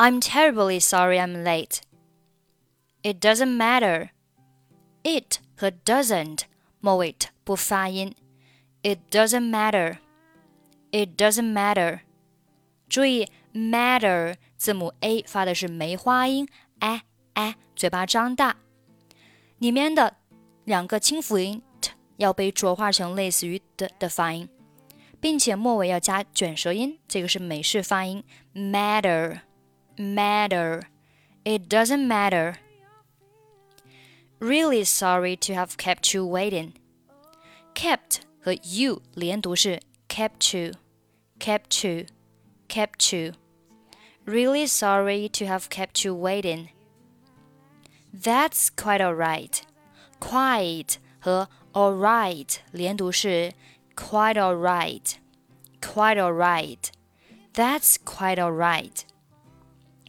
I'm terribly sorry I'm late. It doesn't matter. It 和 doesn't 末尾不发音。It doesn't matter. It doesn't matter. 注意 matter 字母 a 发的是梅花音，a a 嘴巴张大，里面的两个清辅音 t 要被浊化成类似于的的发音，并且末尾要加卷舌音，这个是美式发音 matter matter. It doesn't matter. Really sorry to have kept you waiting. Kept 和 you 连读是 kept you, kept you, kept you. Really sorry to have kept you waiting. That's quite alright. Quite 和 alright 连读是 quite alright, quite alright. That's quite alright.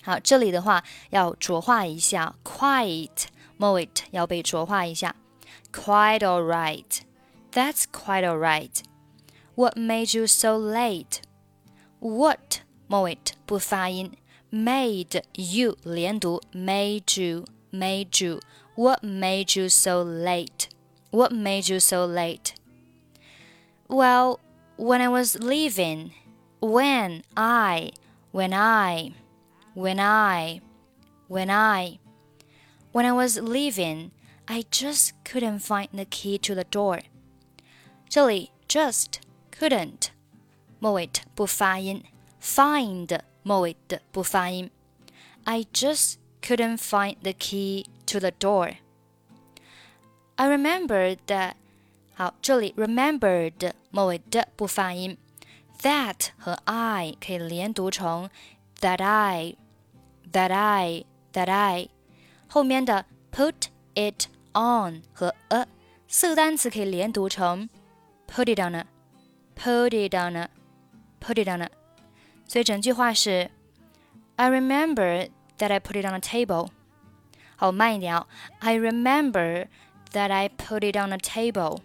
好，这里的话要浊化一下，quite 末尾要被浊化一下，quite alright. That's quite alright. What made you so late? What 末尾不发音，made you 连读，made you made you. What made you so late? What made you so late? Well, when I was leaving, when I, when I, when I, when I. When I was leaving, I just couldn't find the key to the door. 这里 just couldn't 末尾不发音，find 末尾的不发音。I just couldn't find the key to the door. I remembered that 好，这里 remembered 末尾的不发音，that 和 I 可以连读成 that I, that I, that I。后面的 put it on 和 a 四个单词可以连读成 put it on a，put it on a，put it on a。所以整句话是 I remember that I put it on a table。好，慢一点哦。I remember that I put it on a table.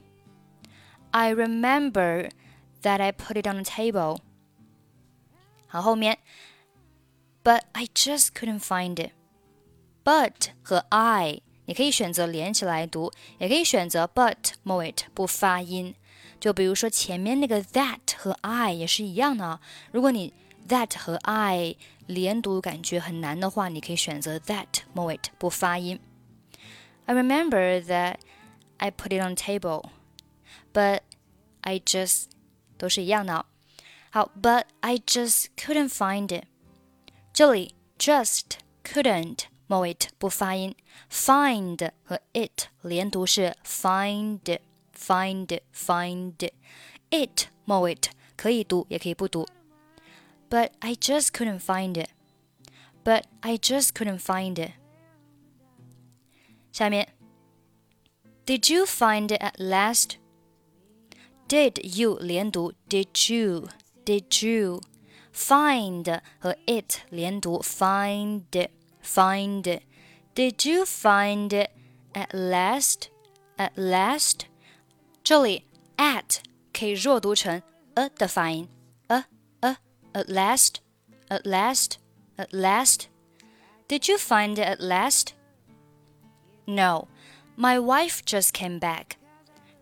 I remember that I put it on a table. 好，后面 But I just couldn't find it. But 和 I 你可以选择连起来读，也可以选择 but 末尾不发音。就比如说前面那个 that 和 I 也是一样的啊。如果你 that 和 I 连读感觉很难的话，你可以选择 that 末尾不发音。I remember that I put it on table, but I just 都是一样的。好，but I just couldn't find it。 这里 just couldn't 末尾不发音，find 和 it 连读是 find find find it 末尾可以读也可以不读。But I just couldn't find it. But I just couldn't find it. 下面，Did you find it at last? Did you 连读？Did you? Did you? Find 和 it 连读，find find it. Did you find it at last? At last? 这里 at 可以弱读成 a 的发音，a a at last, at last, at last. Did you find it at last? No, my wife just came back.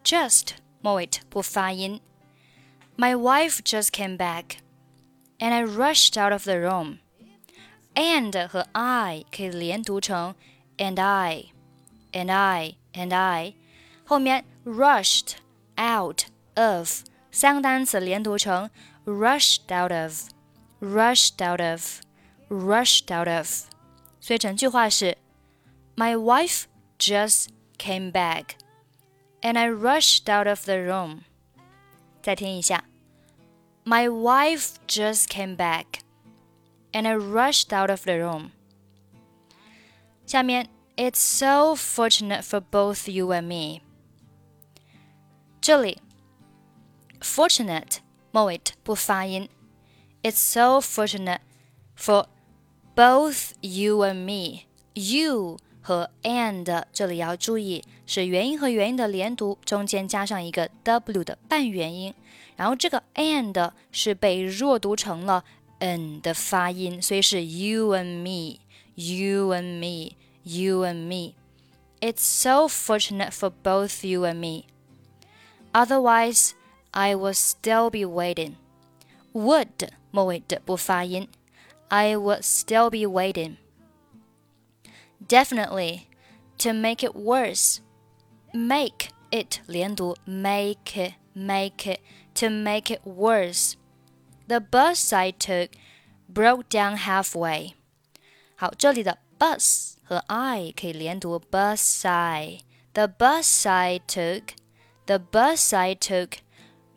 Just 末尾不发音。My wife just came back, and I rushed out of the room and 和 I 可以连读成 and I, and I, and I，后面 rushed out of 三个单词连读成 rushed out of, rushed out of, rushed out of。所以整句话是 My wife just came back, and I rushed out of the room。再听一下 ，My wife just came back and I rushed out of the room. 下面，It's so fortunate for both you and me. 这里，fortunate 末尾不发音。It's so fortunate for both you and me. You 和 and 这里要注意， 是元音和元音的连读，中间加上一个 w 的半元音，然后这个 and 是被弱读成了 n 的发音，所以是 you and me, you and me, you and me. It's so fortunate for both you and me. Otherwise, I would still be waiting. Would 末尾的不发音。I would still be waiting. Definitely, to make it worse. Make it 连读，make it, make it, to make it worse. The bus I took broke down halfway. 好，这里的 bus 和 I 可以连读，bus I. The bus I took, the bus I took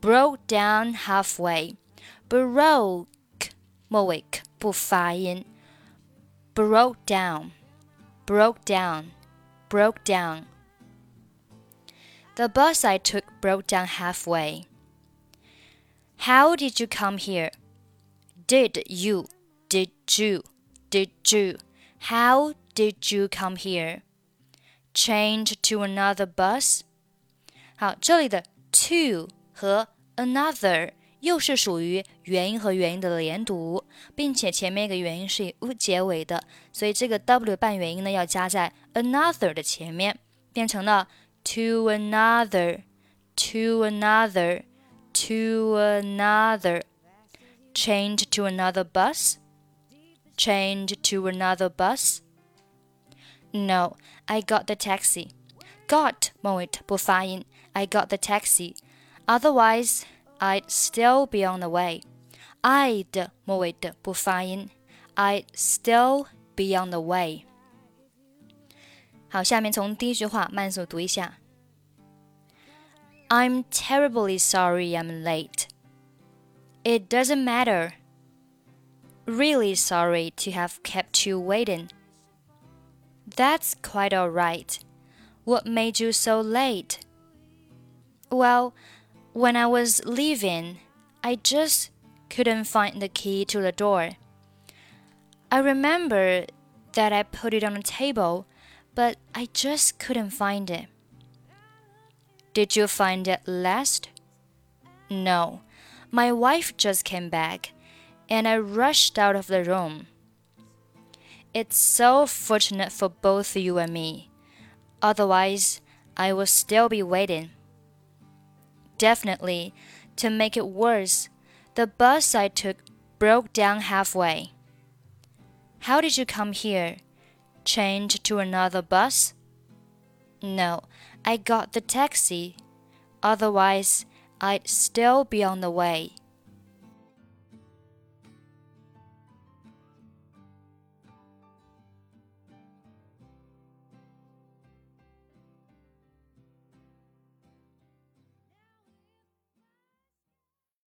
broke down halfway. Broke 末尾不发音，broke down, broke down, broke down. The bus I took broke down halfway. How did you come here? Did you? Did you? Did you? How did you come here? Change to another bus? 好，这里的 to 和 another 又是属于元音和元音的连读，并且前面一个元音是以 u 结尾的，所以这个 w 半元音呢要加在 another 的前面，变成了 to another, to another, to another. Change to another bus. Change to another bus. No, I got the taxi. Got 末尾不发音。I got the taxi. Otherwise. I'd still be on the way. I'd 末尾的不发音，I'd still be on the way。 好，下面从第一句话慢速读一下。I'm terribly sorry I'm late. It doesn't matter. Really sorry to have kept you waiting. That's quite all right. What made you so late? Well, when I was leaving, I just couldn't find the key to the door. I remember that I put it on the table, but I just couldn't find it. Did you find it last? No. My wife just came back, and I rushed out of the room. It's so fortunate for both you and me. Otherwise, I would still be waiting. Definitely, to make it worse, the bus I took broke down halfway. How did you come here? Change to another bus? No, I got the taxi. Otherwise, I'd still be on the way.